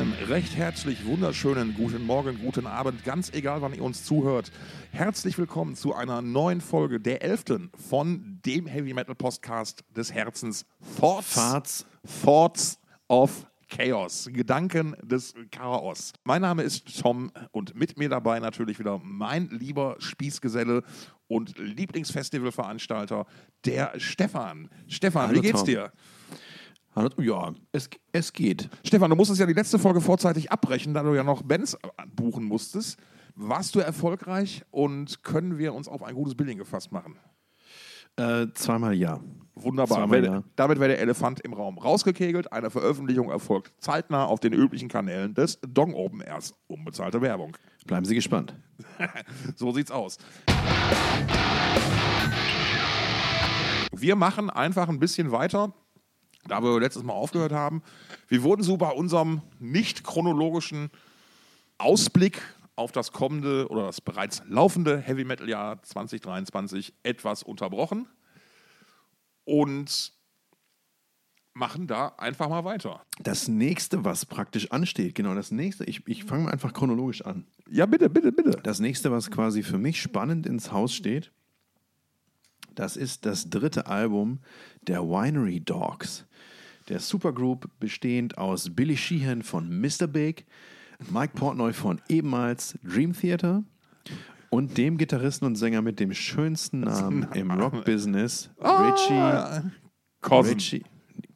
Einen recht herzlich wunderschönen guten Morgen, guten Abend, ganz egal, wann ihr uns zuhört. Herzlich willkommen zu einer neuen Folge, der elften von dem Heavy Metal Podcast des Herzens, Thoughts, Farts. Thoughts of Chaos, Gedanken des Chaos. Mein Name ist Tom und mit mir dabei natürlich wieder mein lieber Spießgeselle und Lieblingsfestivalveranstalter, der Stefan. Stefan, Hallo, wie geht's Tom. dir? Ja, es, es geht. Stefan, du musstest ja die letzte Folge vorzeitig abbrechen, da du ja noch Bands buchen musstest. Warst du erfolgreich und können wir uns auf ein gutes Billing gefasst machen? Äh, zweimal ja. Wunderbar. Zweimal ja. Damit wäre der Elefant im Raum rausgekegelt. Eine Veröffentlichung erfolgt zeitnah auf den üblichen Kanälen des Dong Open Airs. Unbezahlte Werbung. Bleiben Sie gespannt. So sieht's aus. Wir machen einfach ein bisschen weiter, da wir letztes Mal aufgehört haben. Wir wurden so bei unserem nicht chronologischen Ausblick auf das kommende oder das bereits laufende Heavy Metal Jahr 2023 etwas unterbrochen und machen da einfach mal weiter. Das nächste, was praktisch ansteht, genau das nächste, ich, ich fange einfach chronologisch an. Ja, bitte, bitte, bitte. Das nächste, was quasi für mich spannend ins Haus steht, das ist das dritte Album der Winery Dogs. Der Supergroup bestehend aus Billy Sheehan von Mr. Big, Mike Portnoy von ebenfalls Dream Theater und dem Gitarristen und Sänger mit dem schönsten Namen im Rock-Business, Richie Cousin. Richie.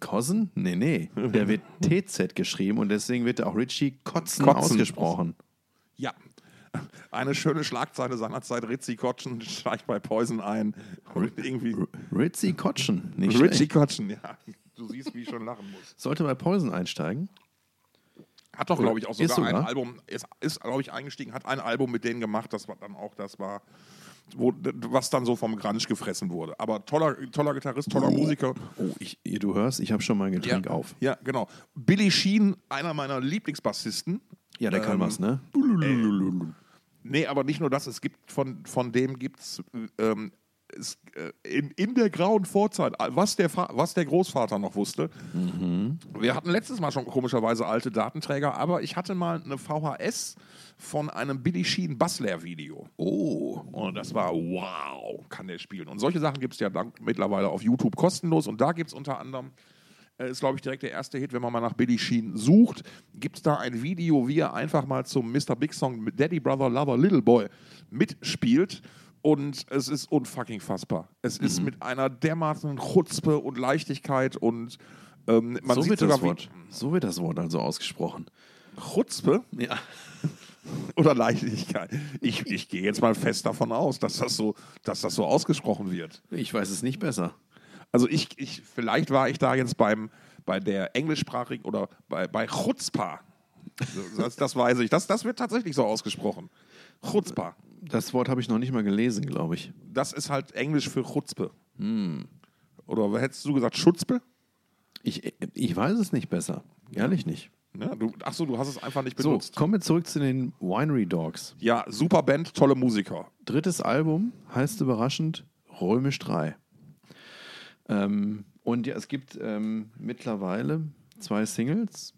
Cousin? Nee, nee. Der wird TZ geschrieben und deswegen wird er auch Richie Kotzen, Kotzen. ausgesprochen. Ja. Eine schöne Schlagzeile seinerzeit. Ritzi Kotschen steigt bei Poison ein. Und irgendwie. Richie Kotschen, nicht Ritzi. Kotschen, ja. Du siehst, wie ich schon lachen muss. Sollte bei Poison einsteigen. Hat doch, glaube ich, auch Ist sogar, ein sogar? Album, ist, ist glaube ich, eingestiegen, hat ein Album mit denen gemacht, das war dann auch, das war, wo, was dann so vom Grunge gefressen wurde. Aber toller, toller Gitarrist, toller Musiker. Oh, ich, du hörst, ich habe schon mein Getränk ja, auf. Ja, genau. Billy Sheen, einer meiner Lieblingsbassisten. Ja, der kann Ähm, was, ne? Nee, aber nicht nur das, es gibt von, von dem gibt ähm, es äh, in, in der grauen Vorzeit, was der, Fa- was der Großvater noch wusste. Wir hatten letztes Mal schon komischerweise alte Datenträger, aber ich hatte mal eine VHS von einem Billy Sheen Basslehr-Video. Oh. Und das war wow, kann der spielen. Und solche Sachen gibt es ja dann mittlerweile auf YouTube kostenlos. Und da gibt es unter anderem ist, glaube ich, direkt der erste Hit, wenn man mal nach Billy Sheen sucht. Gibt es da ein Video, wie er einfach mal zum Mr. Big Song mit Daddy Brother Lover Little Boy mitspielt. Und es ist unfucking fassbar. Es ist Mhm. mit einer dermaßen Chutzpe und Leichtigkeit und ähm, man so, sieht wird sogar das Wort, so wird das Wort also ausgesprochen. Chutzpe Ja. oder Leichtigkeit. Ich, ich gehe jetzt mal fest davon aus, dass das so, dass das so ausgesprochen wird. Ich weiß es nicht besser. Also ich, ich, vielleicht war ich da jetzt beim, bei der englischsprachigen oder bei, bei Chutzpah. So, Das, das weiß ich. Das, das wird tatsächlich so ausgesprochen. Chutzpah. Das Wort habe ich noch nicht mal gelesen, glaube ich. Das ist halt Englisch für Chutzpe. Oder hättest du gesagt Schutzpe? ich. Ich weiß es nicht besser. Ehrlich nicht. Ja, du, ach so, du hast es einfach nicht So, benutzt. kommen wir zurück zu den Winery Dogs. Ja, super Band, tolle Musiker. Drittes Album heißt überraschend Römisch 3. Ähm, und ja, es gibt ähm, mittlerweile zwei Singles.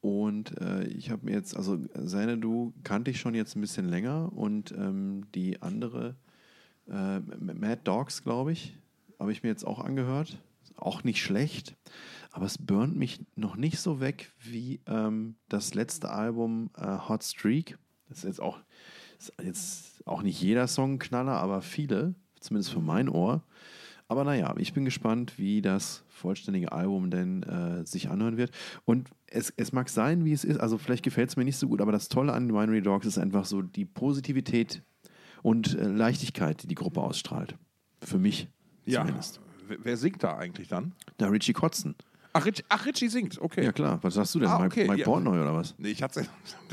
Und äh, ich habe mir jetzt, also Xanadu kannte ich schon jetzt ein bisschen länger und ähm, die andere, äh, Mad Dogs, glaube ich, habe ich mir jetzt auch angehört. Auch nicht schlecht, aber es burnt mich noch nicht so weg wie ähm, das letzte Album äh, Hot Streak. Das ist jetzt auch, ist jetzt auch nicht jeder Song Knaller, aber viele, zumindest für mein Ohr. Aber naja, ich bin gespannt, wie das vollständige Album denn äh, sich anhören wird. Und es, es mag sein, wie es ist. Also vielleicht gefällt es mir nicht so gut, aber das Tolle an Winery Dogs ist einfach so die Positivität und äh, Leichtigkeit, die die Gruppe ausstrahlt. Für mich zumindest. Wer, wer singt da eigentlich dann? Na, Richie Kotzen. Ach, Rich, ach Richie singt, okay. Ja klar, was sagst du denn? Ah, Mike, okay, Mike ja. Portnoy oder was? Nee, ich hatte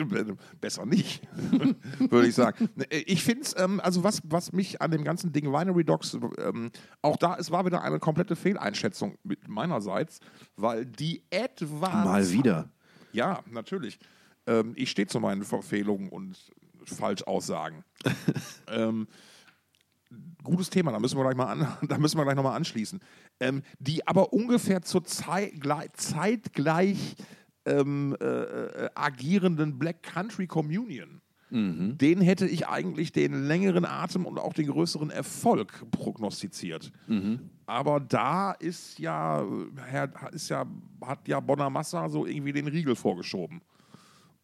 besser nicht, würde ich sagen. Ich finde es, ähm, also was, was mich an dem ganzen Ding Winery Dogs, ähm, auch da, es war wieder eine komplette Fehleinschätzung mit meinerseits, weil die etwas. Mal wieder. Ja, natürlich. Ähm, ich stehe zu meinen Verfehlungen und Falschaussagen. ähm, gutes Thema, da müssen wir gleich mal an, da müssen wir gleich nochmal anschließen. Ähm, die aber ungefähr zur Zeit, gleich, zeitgleich ähm, äh, äh, agierenden Black Country Communion. Den hätte ich eigentlich den längeren Atem und auch den größeren Erfolg prognostiziert. Aber da ist ja, Herr, ist ja, hat ja Bonamassa so irgendwie den Riegel vorgeschoben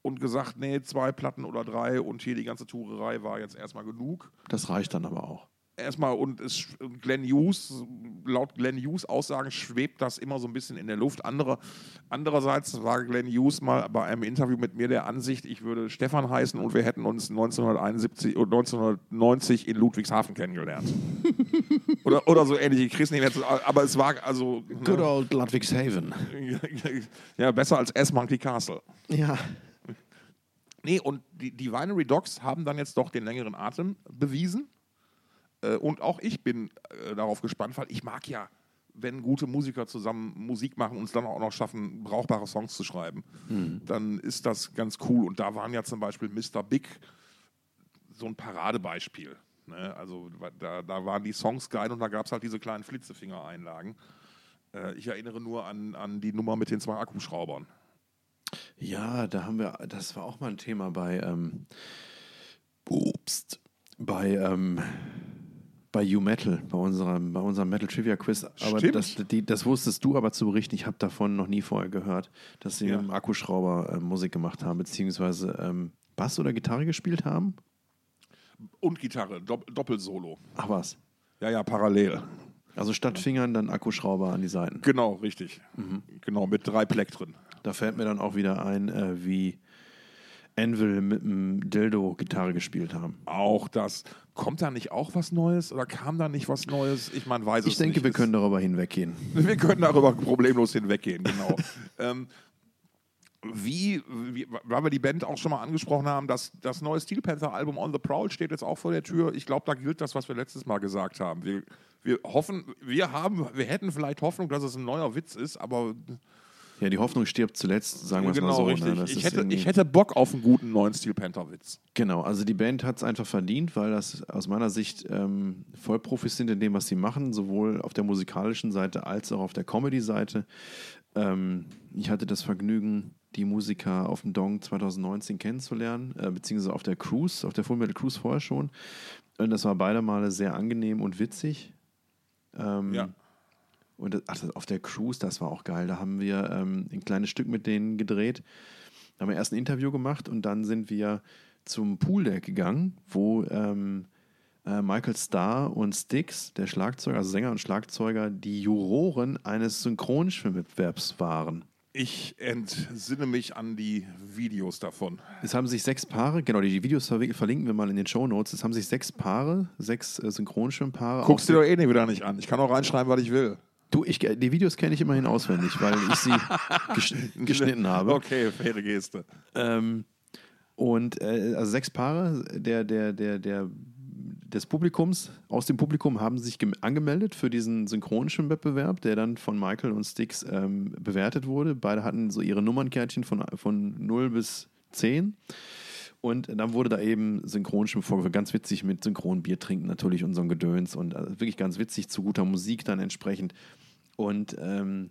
und gesagt, nee, zwei Platten oder drei und hier die ganze Tourerei war jetzt erstmal genug Das reicht dann aber auch. Erstmal und es, Glenn Hughes, laut Glenn Hughes Aussagen schwebt das immer so ein bisschen in der Luft. Andere, andererseits war Glenn Hughes mal bei einem Interview mit mir der Ansicht, ich würde Stefan heißen und wir hätten uns 1971 und 1990 in Ludwigshafen kennengelernt. oder, oder so ähnlich. Ich krieg's nicht mehr zu, aber es war also Good old Ludwigshaven. ja, besser als S Monkey Castle. Ja. Nee, und die, die Winery Dogs haben dann jetzt doch den längeren Atem bewiesen. Äh, und auch ich bin äh, darauf gespannt, weil ich mag ja, wenn gute Musiker zusammen Musik machen und es dann auch noch schaffen, brauchbare Songs zu schreiben, dann ist das ganz cool. Und da waren ja zum Beispiel Mr. Big so ein Paradebeispiel. Ne? Also da, da waren die Songs geil und da gab es halt diese kleinen Flitzefinger-Einlagen. Äh, ich erinnere nur an, an die Nummer mit den zwei Akkuschraubern. Ja, da haben wir, das war auch mal ein Thema bei, ähm, ups, bei, ähm, bei U-Metal, bei unserem, bei unserem Metal Trivia Quiz. Aber Stimmt. das, die, das wusstest du aber zu berichten. Ich habe davon noch nie vorher gehört, dass sie Ja. mit dem Akkuschrauber äh, Musik gemacht haben, beziehungsweise ähm, Bass oder Gitarre gespielt haben. Und Gitarre, Dopp Doppelsolo. Ach was. Ja, ja, parallel. Also statt Fingern dann Akkuschrauber an die Seiten. Genau, richtig. Mhm. Genau, mit drei Pleck drin. Da fällt mir dann auch wieder ein, äh, wie Anvil mit dem Dildo Gitarre gespielt haben. Auch das. Kommt da nicht auch was Neues oder kam da nicht was Neues? Ich meine, weiß Ich es denke, nicht. wir Es- können darüber hinweggehen. wir können darüber problemlos hinweggehen, genau. ähm, wie, wie, weil wir die Band auch schon mal angesprochen haben, das, das neue Steel Panther-Album On the Prowl steht jetzt auch vor der Tür. Ich glaube, da gilt das, was wir letztes Mal gesagt haben. Wir, wir hoffen, wir haben, wir hätten vielleicht Hoffnung, dass es ein neuer Witz ist, aber Ja, die Hoffnung stirbt zuletzt, sagen wir es genau mal so. richtig. Ne? Ich, hätte, ich hätte Bock auf einen guten neuen Steel Panther-Witz. Genau, also die Band hat es einfach verdient, weil das aus meiner Sicht ähm, Vollprofis sind in dem, was sie machen, sowohl auf der musikalischen Seite als auch auf der Comedy-Seite. Ähm, ich hatte das Vergnügen, die Musiker auf dem Dong 2019 kennenzulernen, äh, beziehungsweise auf der Cruise, auf der Full Metal Cruise vorher schon. Und das war beide Male sehr angenehm und witzig. Ähm, Ja. Und ach, auf der Cruise, das war auch geil. Da haben wir ähm, ein kleines Stück mit denen gedreht. Da haben wir erst ein Interview gemacht und dann sind wir zum Pooldeck gegangen, wo ähm, äh, Michael Starr und Styx, der Schlagzeuger, also Sänger und Schlagzeuger, die Juroren eines Synchronschwimmwettbewerbs waren. Ich entsinne mich an die Videos davon. Es haben sich sechs Paare, genau, die Videos verlinken wir mal in den Show Notes. Es haben sich sechs Paare, sechs äh, Synchronschwimmpaare. Guckst aus- dir doch eh nicht wieder nicht an. Ich kann auch reinschreiben, was ich will. Du, ich, die Videos kenne ich immerhin auswendig, weil ich sie gesch geschnitten habe. Okay, faire Geste. Ähm, und äh, also sechs Paare der, der, der, der, des Publikums, aus dem Publikum haben sich gem- angemeldet für diesen synchronischen Wettbewerb, der dann von Michael und Styx ähm, bewertet wurde. Beide hatten so ihre Nummernkärtchen von, von 0 bis 10. Und dann wurde da eben Synchronschwimmen vorgeführt. Ganz witzig mit Synchronbier trinken natürlich und so ein Gedöns. Und also wirklich ganz witzig zu guter Musik dann entsprechend. Und ähm,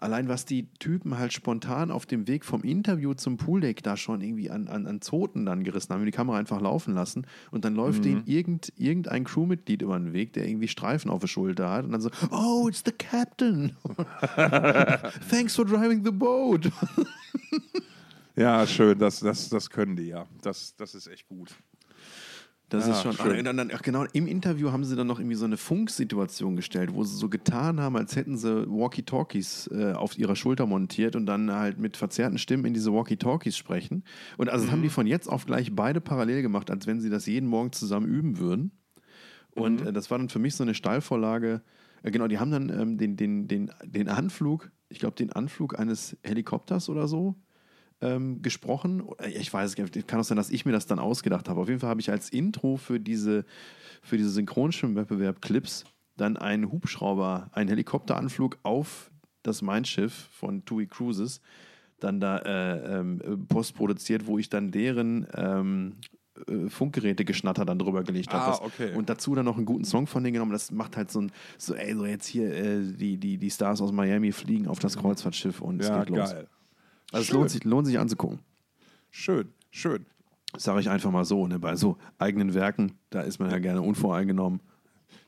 allein was die Typen halt spontan auf dem Weg vom Interview zum Pooldeck da schon irgendwie an, an, an Zoten dann gerissen haben, die Kamera einfach laufen lassen und dann läuft denen irgend, irgendein Crewmitglied über den Weg, der irgendwie Streifen auf der Schulter hat und dann so, oh, it's the captain. Thanks for driving the boat. Ja, schön, das, das, das können die ja. Das, das ist echt gut. Das Ah, ist schon. schön. Dann, dann, ach genau, im Interview haben sie dann noch irgendwie so eine Funksituation gestellt, wo sie so getan haben, als hätten sie Walkie-Talkies äh, auf ihrer Schulter montiert und dann halt mit verzerrten Stimmen in diese Walkie-Talkies sprechen. Und also das haben die von jetzt auf gleich beide parallel gemacht, als wenn sie das jeden Morgen zusammen üben würden. Und äh, das war dann für mich so eine Steilvorlage. Äh, genau, die haben dann ähm, den, den, den, den Anflug, ich glaube, den Anflug eines Helikopters oder so ähm, gesprochen. Oder Ich weiß es gar nicht, kann auch sein, dass ich mir das dann ausgedacht habe. Auf jeden Fall habe ich als Intro für diese, für diese Synchronschwimmwettbewerb Clips dann einen Hubschrauber, einen Helikopteranflug auf das Mein Schiff von TUI Cruises dann da äh, ähm, postproduziert, wo ich dann deren ähm, äh, Funkgeräte-Geschnatter dann drüber gelegt habe. Ah, okay. Und dazu dann noch einen guten Song von denen genommen. Das macht halt so ein, so, ey, so jetzt hier, äh, die, die, die Stars aus Miami fliegen auf das Kreuzfahrtschiff und es Ja, geht los. geil. Also es lohnt sich, lohnt sich anzugucken. Schön, schön. Sage ich einfach mal so. Ne? Bei so eigenen Werken, da ist man ja gerne unvoreingenommen.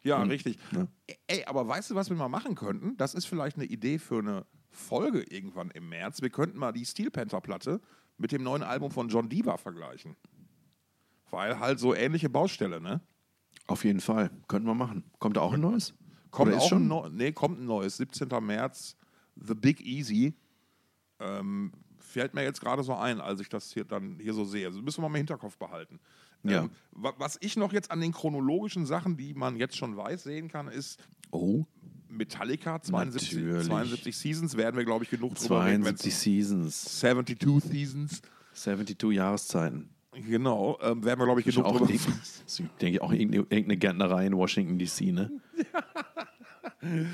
Ja, richtig. ja. Ey, aber weißt du, was wir mal machen könnten? Das ist vielleicht eine Idee für eine Folge irgendwann im März. Wir könnten mal die Steel Panther Platte mit dem neuen Album von John Diva vergleichen. Weil halt so ähnliche Baustelle, ne? Auf jeden Fall. Könnten wir machen. Kommt da auch ein neues? Kommt Oder auch schon? ein neu, nee, kommt ein neues, 17. März, The Big Easy. Ähm, fällt mir jetzt gerade so ein, als ich das hier dann hier so sehe. Also müssen wir mal im Hinterkopf behalten. Ja. Ähm, wa- was ich noch jetzt an den chronologischen Sachen, die man jetzt schon weiß, sehen kann, ist Oh, Metallica 72, Natürlich. 72 Seasons, werden wir, glaube ich, genug drüber reden. wenn's- 72 Seasons, 72 Seasons. 72 Jahreszeiten. Genau, ähm, werden wir, glaube ich, genug auch, drüber ich denke ich, auch irgendeine, irgendeine Gärtnerei in Washington DC, ne?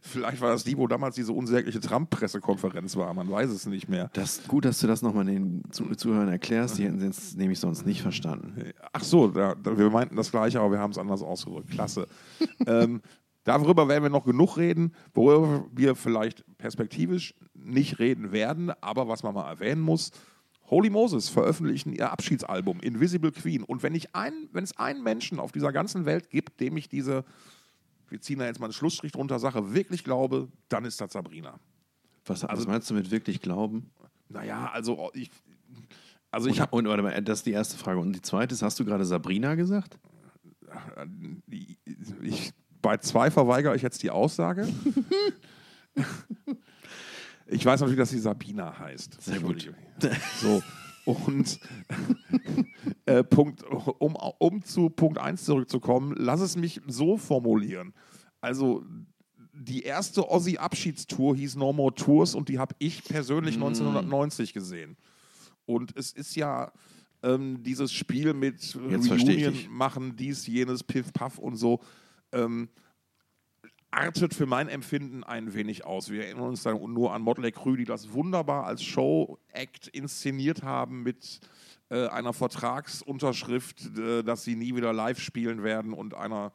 Vielleicht war das die, wo damals diese unsägliche Trump-Pressekonferenz war, man weiß es nicht mehr. Das gut, dass du das nochmal den Zu Zuhörern erklärst. Die hätten es nämlich sonst nicht verstanden. Ach so, da, wir meinten das Gleiche, aber wir haben es anders ausgedrückt. Klasse. ähm, darüber werden wir noch genug reden, worüber wir vielleicht perspektivisch nicht reden werden, aber was man mal erwähnen muss. Holy Moses veröffentlichen ihr Abschiedsalbum Invisible Queen. Und wenn, ich ein, wenn es einen Menschen auf dieser ganzen Welt gibt, dem ich diese, wir ziehen da jetzt mal einen Schlussstrich drunter, Sache wirklich glaube, dann ist das Sabrina. Was, was meinst du mit wirklich glauben? Naja, also ich, also ich habe hab, und warte mal, das ist die erste Frage. Und die zweite ist, hast du gerade Sabrina gesagt? ich, bei zwei verweigere ich jetzt die Aussage. ich weiß natürlich, dass sie Sabina heißt. Sehr gut. So. Und äh, Punkt, um, um zu Punkt 1 zurückzukommen, lass es mich so formulieren. Also, die erste Ossi-Abschiedstour hieß No More Tours und die habe ich persönlich Mm. 1990 gesehen. Und es ist ja ähm, dieses Spiel mit Jetzt Reunion machen, dies, jenes, Piff, Puff und so. Ähm, artet für mein Empfinden ein wenig aus. Wir erinnern uns dann nur an Motley Crue, die das wunderbar als Show-Act inszeniert haben mit äh, einer Vertragsunterschrift, äh, dass sie nie wieder live spielen werden und einer,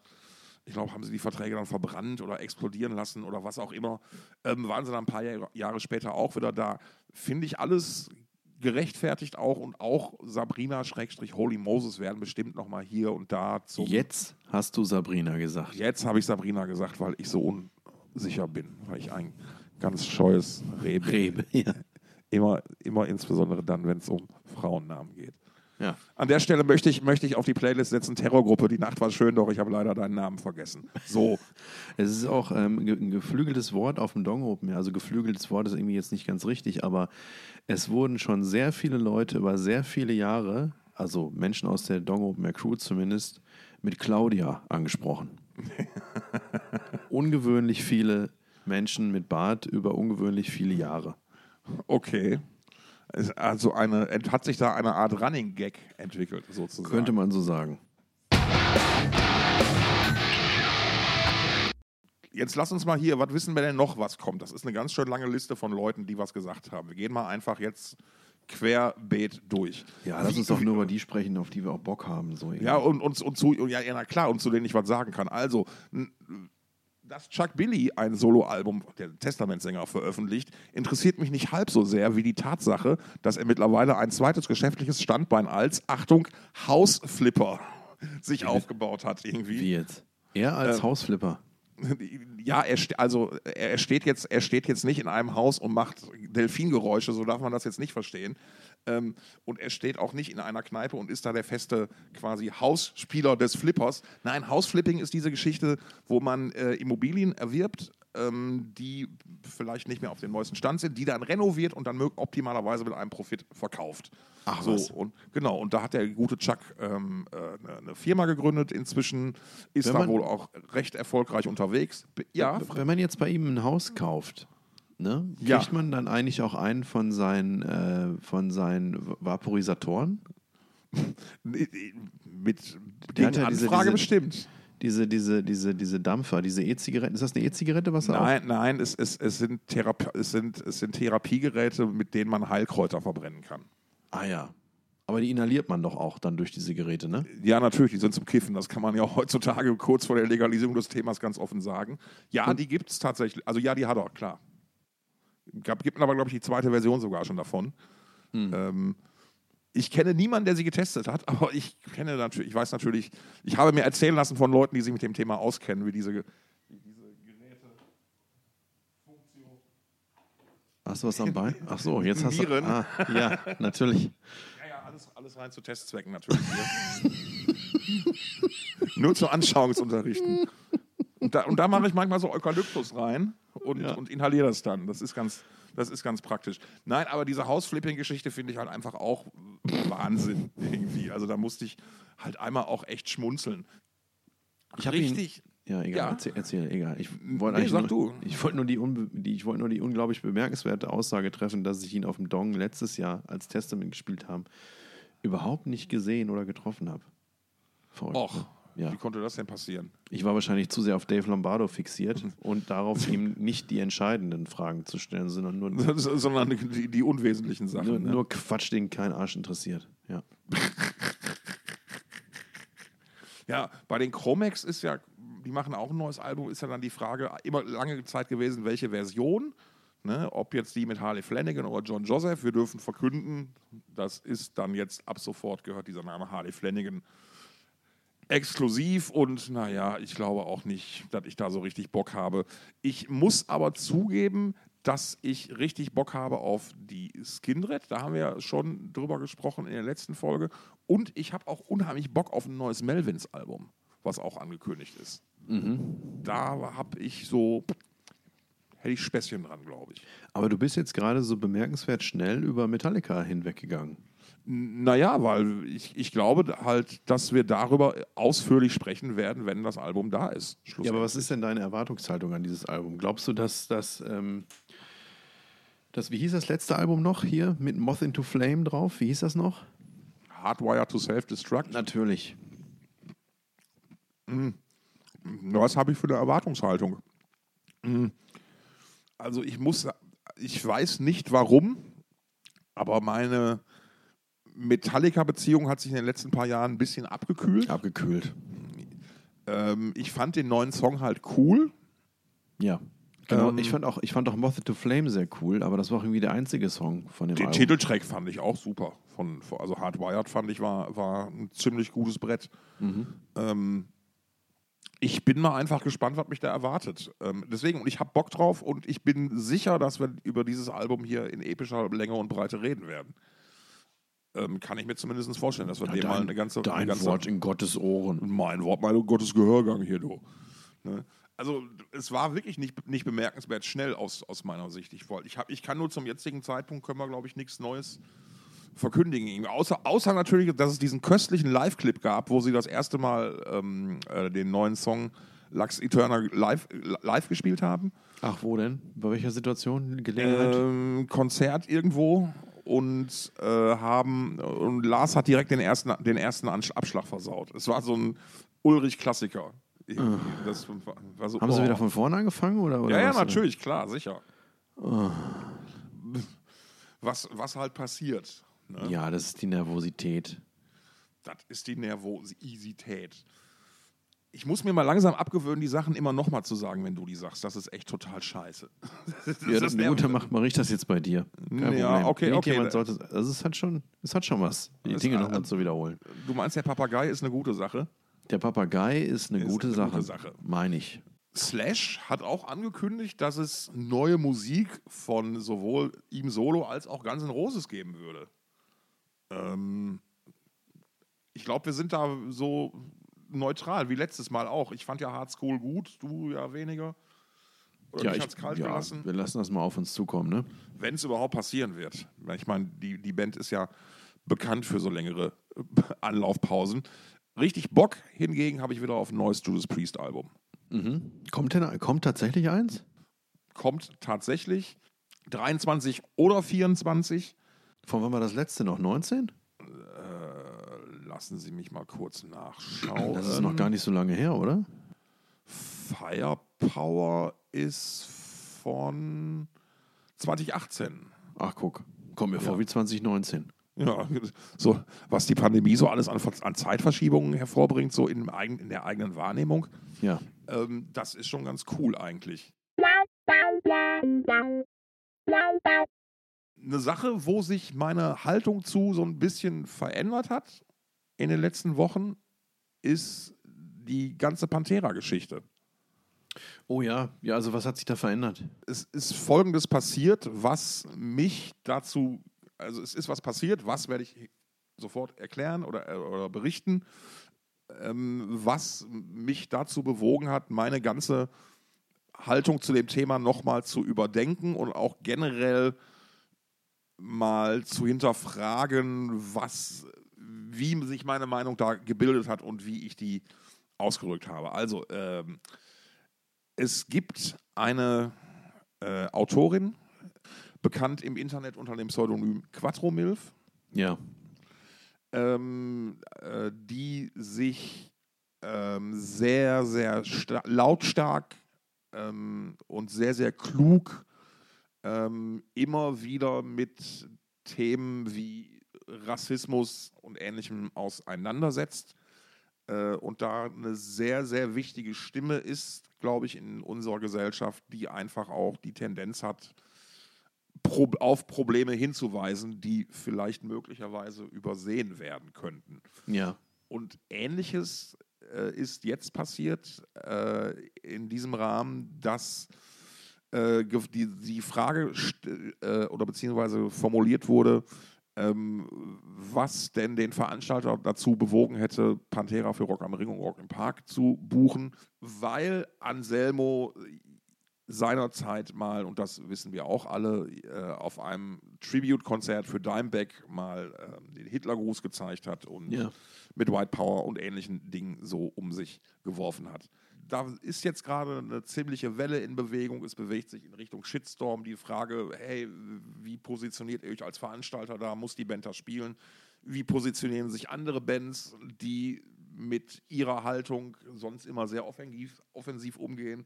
ich glaube, haben sie die Verträge dann verbrannt oder explodieren lassen oder was auch immer. Ähm, waren sie dann ein paar Jahre, Jahre später auch wieder da. Finde ich alles gerechtfertigt auch und auch Sabrina Schrägstrich Holy Moses werden bestimmt noch mal hier und da zum Jetzt hast du Sabrina gesagt. Jetzt habe ich Sabrina gesagt, weil ich so unsicher bin, weil ich ein ganz scheues Reh bin. Rebe, ja. Immer, immer insbesondere dann, wenn es um Frauennamen geht. Ja. An der Stelle möchte ich, möchte ich auf die Playlist setzen, Terrorgruppe, die Nacht war schön, doch ich habe leider deinen Namen vergessen. So, Es ist auch ähm, ein geflügeltes Wort auf dem Dong Open. Ja. Also geflügeltes Wort ist irgendwie jetzt nicht ganz richtig, aber es wurden schon sehr viele Leute über sehr viele Jahre, also Menschen aus der Dong Open Air Crew zumindest, mit Claudia angesprochen. ungewöhnlich viele Menschen mit Bart über ungewöhnlich viele Jahre. okay. Also eine, hat sich da eine Art Running Gag entwickelt, sozusagen. Könnte man so sagen. Jetzt lass uns mal hier, was wissen wir denn noch, was kommt? Das ist eine ganz schön lange Liste von Leuten, die was gesagt haben. Wir gehen mal einfach jetzt querbeet durch. Ja, lass uns doch nur über die sprechen, auf die wir auch Bock haben. So Ja, und, und, und zu, ja, ja, na klar, und zu denen ich was sagen kann. Also, dass Chuck Billy ein Soloalbum der Testamentsänger veröffentlicht, interessiert mich nicht halb so sehr wie die Tatsache, dass er mittlerweile ein zweites geschäftliches Standbein als, Achtung, Hausflipper sich aufgebaut hat irgendwie. Wie jetzt? Er als Ähm, Hausflipper. Ja, er, also, er steht, jetzt, er steht jetzt nicht in einem Haus und macht Delfingeräusche, so darf man das jetzt nicht verstehen. Ähm, und er steht auch nicht in einer Kneipe und ist da der feste quasi Hausspieler des Flippers. Nein, Hausflipping ist diese Geschichte, wo man äh, Immobilien erwirbt, ähm, die vielleicht nicht mehr auf dem neuesten Stand sind, die dann renoviert und dann optimalerweise mit einem Profit verkauft. Ach, so, was. und genau, und da hat der gute Chuck ähm, äh, eine- eine Firma gegründet. Inzwischen ist da wohl auch recht erfolgreich unterwegs. Ja, Wenn man jetzt bei ihm ein Haus kauft, ne, kriegt Ja. man dann eigentlich auch einen von seinen, äh, von seinen Vaporisatoren? mit Der gegen ja diese- Anfrage diese- bestimmt. Diese, diese, diese, diese Dampfer, diese E-Zigaretten. Ist das eine E-Zigarette, was er Nein, nein, es, es, es, sind Therape es, sind, es sind Therapiegeräte, mit denen man Heilkräuter verbrennen kann. Ah ja. Aber die inhaliert man doch auch dann durch diese Geräte, ne? Ja, natürlich, die sind zum Kiffen. Das kann man ja heutzutage kurz vor der Legalisierung des Themas ganz offen sagen. Ja, die gibt es tatsächlich. Also ja, die hat er, klar. Gab, gibt aber, glaube ich, die zweite Version sogar schon davon. Ähm, ich kenne niemanden, der sie getestet hat, aber ich kenne natürlich, ich weiß natürlich, ich habe mir erzählen lassen von Leuten, die sich mit dem Thema auskennen, wie diese, wie diese Geräte. Hast du was am Bein? Ach so, jetzt hast du. Ah, ja, natürlich. Ja, ja, alles, alles rein zu Testzwecken natürlich. Nur zu Anschauungsunterrichten. Und da, und da mache ich manchmal so Eukalyptus rein und, Ja. und inhaliere das dann. Das ist ganz, das ist ganz praktisch. Nein, aber diese Hausflipping-Geschichte finde ich halt einfach auch Wahnsinn irgendwie. Also da musste ich halt einmal auch echt schmunzeln. Ich habe ihn. Richtig. Ja, egal, Ja. Erzähl, erzähl, egal. Ich Nee, wollte eigentlich sag nur, du. Ich wollte nur, die, die, ich wollte nur die unglaublich bemerkenswerte Aussage treffen, dass ich ihn auf dem Dong letztes Jahr, als Testament gespielt haben, überhaupt nicht gesehen oder getroffen habe. Verrückt. Och, ne? Ja. wie konnte das denn passieren? Ich war wahrscheinlich zu sehr auf Dave Lombardo fixiert und darauf, ihm nicht die entscheidenden Fragen zu stellen, sondern nur, Sondern die, die unwesentlichen Sachen. nur, ne? nur Quatsch, den kein Arsch interessiert. Ja. Ja, bei den Chromex ist ja, die machen auch ein neues Album, ist ja dann die Frage immer lange Zeit gewesen, welche Version. Ne, ob jetzt die mit Harley Flanagan oder John Joseph, wir dürfen verkünden, das ist dann jetzt ab sofort gehört dieser Name Harley Flanagan exklusiv und naja, ich glaube auch nicht, dass ich da so richtig Bock habe. Ich muss aber zugeben, dass ich richtig Bock habe auf die Skindred. Da haben wir ja schon drüber gesprochen in der letzten Folge. Und ich habe auch unheimlich Bock auf ein neues Melvins-Album, was auch angekündigt ist. Da habe ich so, hätte ich Späßchen dran, glaube ich. Aber du bist jetzt gerade so bemerkenswert schnell über Metallica hinweggegangen. Naja, weil ich, ich glaube halt, dass wir darüber ausführlich sprechen werden, wenn das Album da ist. Ja, aber was ist denn deine Erwartungshaltung an dieses Album? Glaubst du, dass das, ähm, das, wie hieß das letzte Album noch hier mit Moth into Flame drauf? Wie hieß das noch? Hardwire to Self-Destruct? Natürlich. Was habe ich für eine Erwartungshaltung? Hm. Also ich muss, ich weiß nicht warum, aber meine Metallica-Beziehung hat sich in den letzten paar Jahren ein bisschen abgekühlt. Abgekühlt. Ähm, ich fand den neuen Song halt cool. Ja. Genau, Ähm, ich, fand auch, ich fand auch Moth into Flame sehr cool, aber das war auch irgendwie der einzige Song von dem Den Album. Titeltrack fand ich auch super. Von, also Hardwired fand ich war, war ein ziemlich gutes Brett. Ähm, ich bin mal einfach gespannt, was mich da erwartet. Ähm, deswegen, und ich habe Bock drauf und ich bin sicher, dass wir über dieses Album hier in epischer Länge und Breite reden werden. Ähm, kann ich mir zumindest vorstellen, dass wir dem mal eine ganze. dein eine ganze Wort in Gottes Ohren. mein Wort, mein Gottes Gehörgang hier, du. Ne? Also, es war wirklich nicht, nicht bemerkenswert schnell aus, aus meiner Sicht. Ich, wollt, ich, hab, ich kann nur zum jetzigen Zeitpunkt, können wir, glaube ich, nichts Neues verkündigen. Außer, außer natürlich, dass es diesen köstlichen Live-Clip gab, wo sie das erste Mal ähm, äh, den neuen Song Lux Eterna live, live gespielt haben. Ach, wo denn? Bei welcher Situation? Gelegenheit? Ähm, Konzert irgendwo und äh, haben und Lars hat direkt den ersten, den ersten Abschlag versaut. Es war so ein Ulrich-Klassiker. Das war so, Haben sie oh. wieder von vorne angefangen? Oder, oder Ja, ja, natürlich, klar, sicher. Was, was halt passiert. Ne? Ja, das ist die Nervosität. Das ist die Nervosität. Ich muss mir mal langsam abgewöhnen, die Sachen immer nochmal zu sagen, wenn du die sagst. Das ist echt total scheiße. Das Ja, das ist gut, dann mache mach ich das jetzt bei dir. Kein Ja, Problem. okay, okay. Sollte, also es hat schon, es hat schon was, die Es- Dinge nochmal zu wiederholen. Du meinst, der Papagei ist eine gute Sache? Der Papagei ist eine, Ist gute, eine Sache, gute Sache. meine ich. Slash hat auch angekündigt, dass es neue Musik von sowohl ihm solo als auch Guns N' Roses geben würde. Ähm, ich glaube, wir sind da so neutral wie letztes Mal auch. Ich fand ja Hard School gut, du ja weniger. Oder Ja, mich ich, hat's kalt ja, gelassen. wir lassen das mal auf uns zukommen, ne? Wenn es überhaupt passieren wird. Ich meine, die, die Band ist ja bekannt für so längere äh, Anlaufpausen. Richtig Bock hingegen habe ich wieder auf ein neues Judas Priest Album. Kommt, denn, kommt tatsächlich eins? kommt tatsächlich 23 oder 24. Von wann war das letzte noch? 19? Lassen Sie mich mal kurz nachschauen. Das ist noch gar nicht so lange her, oder? Firepower ist von 2018. Ach, guck. Kommt mir vor wie 2019. Ja, so was die Pandemie so alles an, an Zeitverschiebungen hervorbringt, so in, eigen, in der eigenen Wahrnehmung, Ja. ähm, das ist schon ganz cool eigentlich. Eine Sache, wo sich meine Haltung zu so ein bisschen verändert hat in den letzten Wochen, ist die ganze Pantera-Geschichte. Oh ja, ja, also was hat sich da verändert? Es ist Folgendes passiert, was mich dazu, also es ist was passiert, was werde ich sofort erklären oder, oder berichten, ähm, was mich dazu bewogen hat, meine ganze Haltung zu dem Thema nochmal zu überdenken und auch generell mal zu hinterfragen, was, wie sich meine Meinung da gebildet hat und wie ich die ausgerückt habe. Also, ähm, es gibt eine äh, Autorin, bekannt im Internet unter dem Pseudonym Quattromilf. Ja. Ähm, äh, die sich ähm, sehr, sehr lautstark ähm, und sehr, sehr klug ähm, immer wieder mit Themen wie Rassismus und Ähnlichem auseinandersetzt äh, und da eine sehr, sehr wichtige Stimme ist, glaube ich, in unserer Gesellschaft, die einfach auch die Tendenz hat, pro auf Probleme hinzuweisen, die vielleicht möglicherweise übersehen werden könnten. Ja. Und ähnliches äh, ist jetzt passiert äh, in diesem Rahmen, dass äh, die, die Frage äh, oder beziehungsweise formuliert wurde, was denn den Veranstalter dazu bewogen hätte, Pantera für Rock am Ring und Rock im Park zu buchen, weil Anselmo seinerzeit mal, und das wissen wir auch alle, äh, auf einem Tribute-Konzert für Dimebag mal äh, den Hitlergruß gezeigt hat und ja. mit White Power und ähnlichen Dingen so um sich geworfen hat. Da ist jetzt gerade eine ziemliche Welle in Bewegung. Es bewegt sich in Richtung Shitstorm. Die Frage, hey, wie positioniert ihr euch als Veranstalter da? Muss die Band da spielen? Wie positionieren sich andere Bands, die mit ihrer Haltung sonst immer sehr offensiv, offensiv umgehen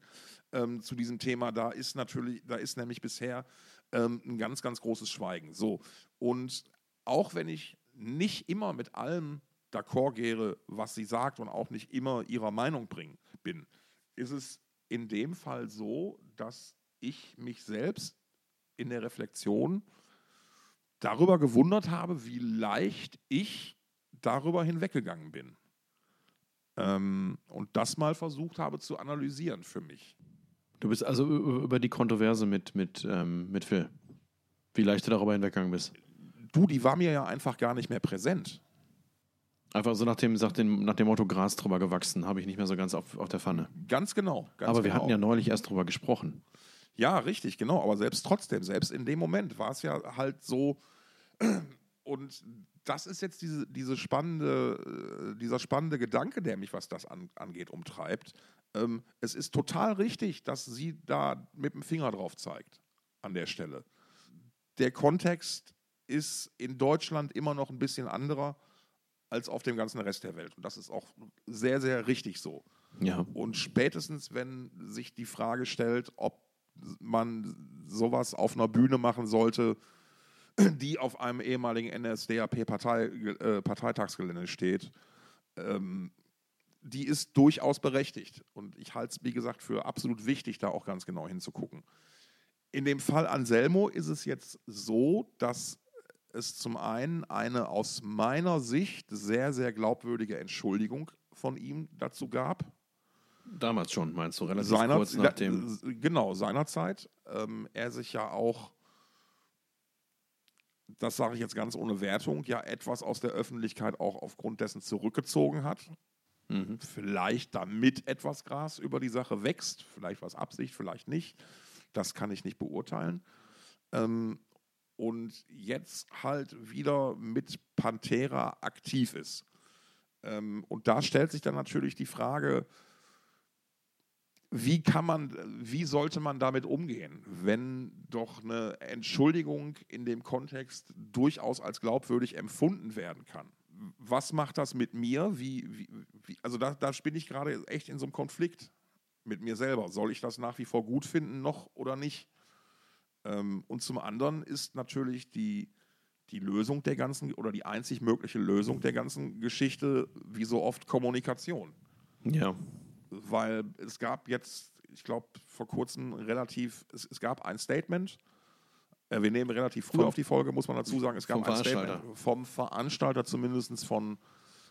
ähm, zu diesem Thema. Da ist natürlich, da ist nämlich bisher ähm, ein ganz, ganz großes Schweigen. So. Und auch wenn ich nicht immer mit allem d'accord gehe, was sie sagt und auch nicht immer ihrer Meinung bring, bin, ist es in dem Fall so, dass ich mich selbst in der Reflexion darüber gewundert habe, wie leicht ich darüber hinweggegangen bin. Ähm, und das mal versucht habe zu analysieren für mich. Du bist also über die Kontroverse mit, mit, ähm, mit Phil. Wie leicht du darüber hinweggegangen bist. Du, die war mir ja einfach gar nicht mehr präsent. Einfach so nach dem, nach dem, nach dem Motto Gras drüber gewachsen, habe ich nicht mehr so ganz auf, auf der Pfanne. Ganz genau. Ganz aber wir genau. hatten ja neulich erst drüber gesprochen. Ja, richtig, genau. Aber selbst trotzdem, selbst in dem Moment war es ja halt so. Und das ist jetzt diese, diese spannende, äh, dieser spannende Gedanke, der mich, was das an, angeht, umtreibt. Ähm, es ist total richtig, dass sie da mit dem Finger drauf zeigt an der Stelle. Der Kontext ist in Deutschland immer noch ein bisschen anderer als auf dem ganzen Rest der Welt. Und das ist auch sehr, sehr richtig so. Ja. Und spätestens, wenn sich die Frage stellt, ob man sowas auf einer Bühne machen sollte, die auf einem ehemaligen NSDAP-Parteitagsgelände äh, steht, ähm, die ist durchaus berechtigt. Und ich halte es, wie gesagt, für absolut wichtig, da auch ganz genau hinzugucken. In dem Fall Anselmo ist es jetzt so, dass es zum einen eine aus meiner Sicht sehr, sehr glaubwürdige Entschuldigung von ihm dazu gab. Damals schon, meinst du, relativ Seiner, kurz nach dem... Genau, seinerzeit. Ähm, er sich ja auch das sage ich jetzt ganz ohne Wertung, ja etwas aus der Öffentlichkeit auch aufgrund dessen zurückgezogen hat. Mhm. Vielleicht damit etwas Gras über die Sache wächst, vielleicht was Absicht, vielleicht nicht. Das kann ich nicht beurteilen. Ähm, und jetzt halt wieder mit Pantera aktiv ist. Ähm, und da stellt sich dann natürlich die Frage, wie kann man, wie sollte man damit umgehen, wenn doch eine Entschuldigung in dem Kontext durchaus als glaubwürdig empfunden werden kann? Was macht das mit mir? Wie, wie, wie also da, da bin ich gerade echt in so einem Konflikt mit mir selber. Soll ich das nach wie vor gut finden, noch oder nicht? Ähm, und zum anderen ist natürlich die, die Lösung der ganzen oder die einzig mögliche Lösung der ganzen Geschichte, wie so oft, Kommunikation. Ja weil es gab jetzt, ich glaube, vor kurzem relativ, es, es, gab ein Statement Äh, wir nehmen relativ früh Vom- auf die Folge, muss man dazu sagen. Es gab vom ein Statement vom Veranstalter, zumindest von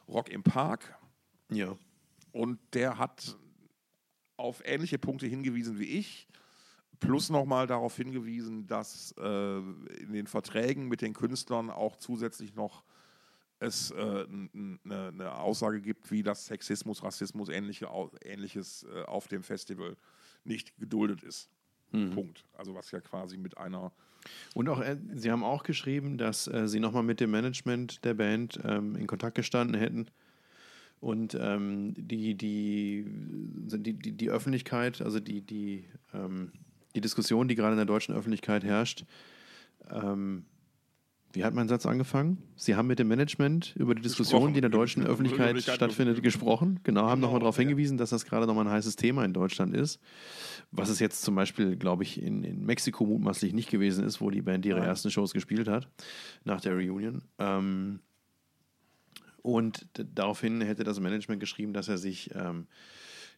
Rock im Park. Ja. Und der hat auf ähnliche Punkte hingewiesen wie ich. Plus nochmal darauf hingewiesen, dass äh, in den Verträgen mit den Künstlern auch zusätzlich noch es äh, n- n- eine eine Aussage gibt, wie das Sexismus, Rassismus, ähnliche, ähnliches äh, auf dem Festival nicht geduldet ist. Punkt. Also was ja quasi mit einer Und auch, äh, Sie haben auch geschrieben, dass äh, Sie nochmal mit dem Management der Band ähm, in Kontakt gestanden hätten. Und ähm, die, die, die, die, die Öffentlichkeit, also die, die, ähm, die Diskussion, die gerade in der deutschen Öffentlichkeit herrscht, ähm, wie hat mein Satz angefangen? Sie haben mit dem Management über die Diskussion, die in der deutschen Öffentlichkeit stattfindet, gesprochen. Genau, haben Genau, nochmal darauf ja. hingewiesen, dass das gerade nochmal ein heißes Thema in Deutschland ist. Was es jetzt zum Beispiel, glaube ich, in, in Mexiko mutmaßlich nicht gewesen ist, wo die Band ihre Nein. ersten Shows gespielt hat, nach der Reunion. Ähm, und daraufhin hätte das Management geschrieben, dass er sich, ähm,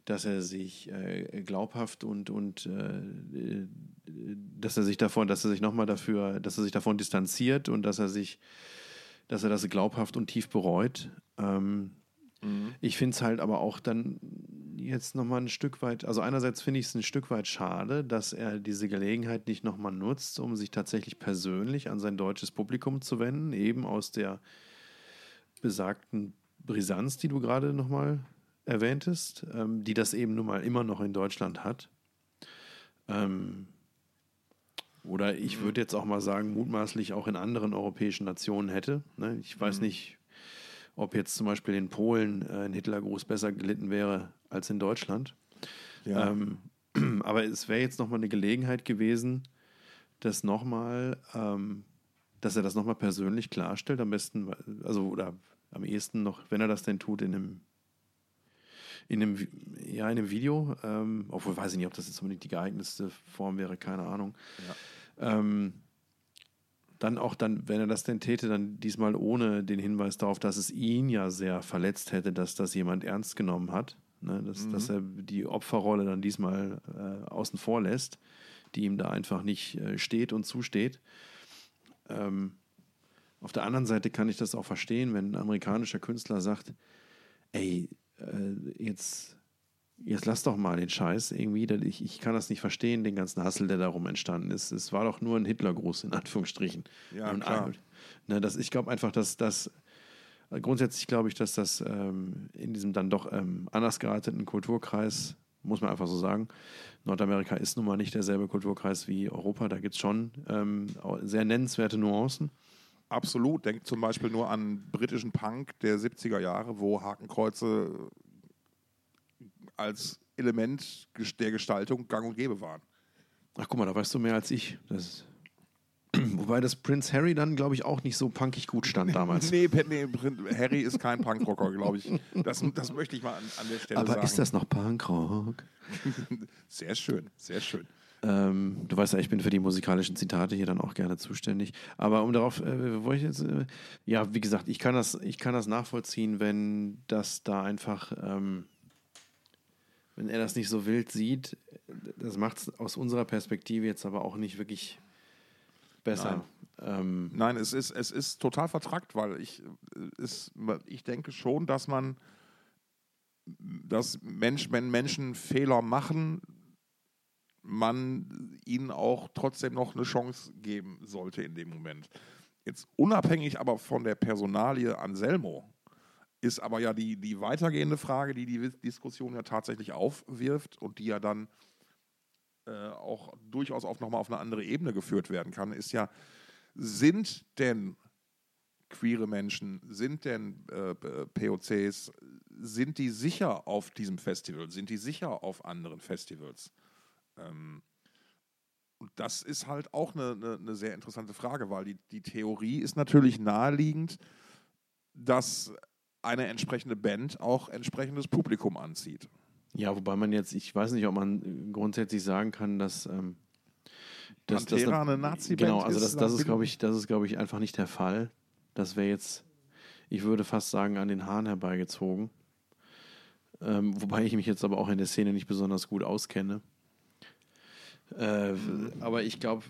dass er sich äh, glaubhaft und, und äh, dass er sich davon, dass er sich nochmal dafür, dass er sich davon distanziert und dass er sich, dass er das glaubhaft und tief bereut. Ähm, ich finde es halt aber auch dann jetzt nochmal ein Stück weit, also einerseits finde ich es ein Stück weit schade, dass er diese Gelegenheit nicht nochmal nutzt, um sich tatsächlich persönlich an sein deutsches Publikum zu wenden, eben aus der besagten Brisanz, die du gerade nochmal erwähntest, ähm, die das eben nun mal immer noch in Deutschland hat. Ähm, oder ich würde jetzt auch mal sagen, mutmaßlich auch in anderen europäischen Nationen hätte. Ne? Ich weiß nicht, ob jetzt zum Beispiel in Polen äh, ein Hitlergruß besser gelitten wäre als in Deutschland. ja, Ähm, aber es wäre jetzt nochmal eine Gelegenheit gewesen, das nochmal, ähm, dass er das nochmal persönlich klarstellt, am besten, also oder am ehesten noch, wenn er das denn tut, in einem, in einem, ja, in einem Video, ähm, obwohl weiß ich nicht, ob das jetzt unbedingt die geeignetste Form wäre, keine Ahnung. Ähm, dann auch dann, wenn er das denn täte, dann diesmal ohne den Hinweis darauf, dass es ihn ja sehr verletzt hätte, dass das jemand ernst genommen hat. Ne? Dass, dass er die Opferrolle dann diesmal äh, außen vor lässt, die ihm da einfach nicht äh, steht und zusteht. Ähm, auf der anderen Seite kann ich das auch verstehen, wenn ein amerikanischer Künstler sagt, ey, äh, jetzt, jetzt lass doch mal den Scheiß irgendwie, ich, ich kann das nicht verstehen, den ganzen Hassel, der darum entstanden ist. Es war doch nur ein Hitlergruß, in Anführungsstrichen. Ja, Und, klar. äh, Ne, das, ich glaube einfach, dass das, grundsätzlich glaube ich, dass das ähm, in diesem dann doch ähm, anders gearteten Kulturkreis, muss man einfach so sagen, Nordamerika ist nun mal nicht derselbe Kulturkreis wie Europa, da gibt es schon ähm, sehr nennenswerte Nuancen. Absolut. Denkt zum Beispiel nur an britischen Punk der 70er Jahre, wo Hakenkreuze als Element der Gestaltung gang und gäbe waren. Ach guck mal, da weißt du mehr als ich. Das Wobei das Prince Harry dann, glaube ich, auch nicht so punkig gut stand damals. Nee, nee, Harry ist kein Punkrocker, glaube ich. Das, das möchte ich mal an, an der Stelle Aber sagen. ist das noch Punkrock? Sehr schön, sehr schön. Ähm, du weißt ja, ich bin für die musikalischen Zitate hier dann auch gerne zuständig. Aber um darauf, äh, wo ich jetzt, äh, ja, wie gesagt, ich kann das, ich kann das nachvollziehen, wenn das da einfach, ähm, wenn er das nicht so wild sieht. Das macht es aus unserer Perspektive jetzt aber auch nicht wirklich besser. Ähm, Nein, es ist, es ist total vertrackt, weil ich, äh, ist, ich denke schon, dass man, dass Mensch, wenn Menschen Fehler machen, man ihnen auch trotzdem noch eine Chance geben sollte in dem Moment. Jetzt unabhängig aber von der Personalie Anselmo ist aber ja die, die weitergehende Frage, die die Diskussion ja tatsächlich aufwirft und die ja dann äh, auch durchaus auf nochmal auf eine andere Ebene geführt werden kann, ist ja, sind denn queere Menschen, sind denn äh, POCs, sind die sicher auf diesem Festival, sind die sicher auf anderen Festivals? Ähm, und das ist halt auch eine, eine, eine sehr interessante Frage, weil die, die Theorie ist natürlich naheliegend, dass eine entsprechende Band auch entsprechendes Publikum anzieht. ja, wobei man jetzt, ich weiß nicht, ob man grundsätzlich sagen kann, dass. Ähm, dass- Pantera eine Nazi-Band Genau, also das, da das ist, glaube ich, das ist, glaube ich, einfach nicht der Fall. Das wäre jetzt, ich würde fast sagen, an den Haaren herbeigezogen. Ähm, wobei ich mich jetzt aber auch in der Szene nicht besonders gut auskenne. Äh, aber ich glaube,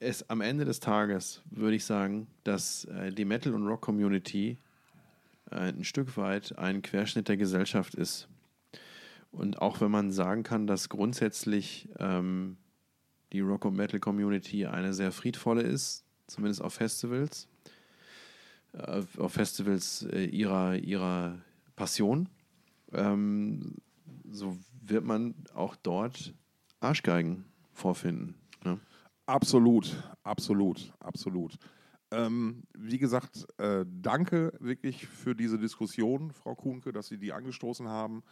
es am Ende des Tages würde ich sagen, dass äh, die Metal- und Rock-Community äh, ein Stück weit ein Querschnitt der Gesellschaft ist. Und auch wenn man sagen kann, dass grundsätzlich ähm, die Rock- und Metal-Community eine sehr friedvolle ist, zumindest auf Festivals, äh, auf Festivals äh, ihrer, ihrer Passion, ähm, so wird man auch dort Arschgeigen vorfinden. Ne? Absolut, absolut, absolut. Ähm, wie gesagt, äh, danke wirklich für diese Diskussion, Frau Kuhnke, dass Sie die angestoßen haben.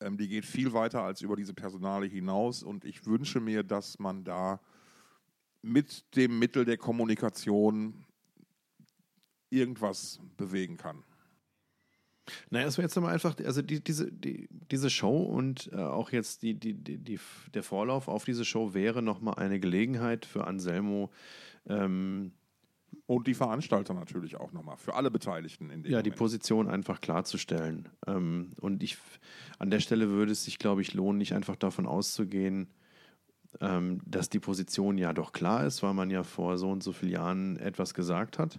Ähm, die geht viel weiter als über diese Personale hinaus und ich wünsche mir, dass man da mit dem Mittel der Kommunikation irgendwas bewegen kann. Naja, es wäre jetzt nochmal einfach, also die, diese, die, diese Show und äh, auch jetzt die, die, die, die, der Vorlauf auf diese Show wäre nochmal eine Gelegenheit für Anselmo. Ähm, und die Veranstalter natürlich auch nochmal, für alle Beteiligten in dem Ja, die Moment. Position einfach klarzustellen. Ähm, und ich, an der Stelle würde es sich, glaube ich, lohnen, nicht einfach davon auszugehen, ähm, dass die Position ja doch klar ist, weil man ja vor so und so vielen Jahren etwas gesagt hat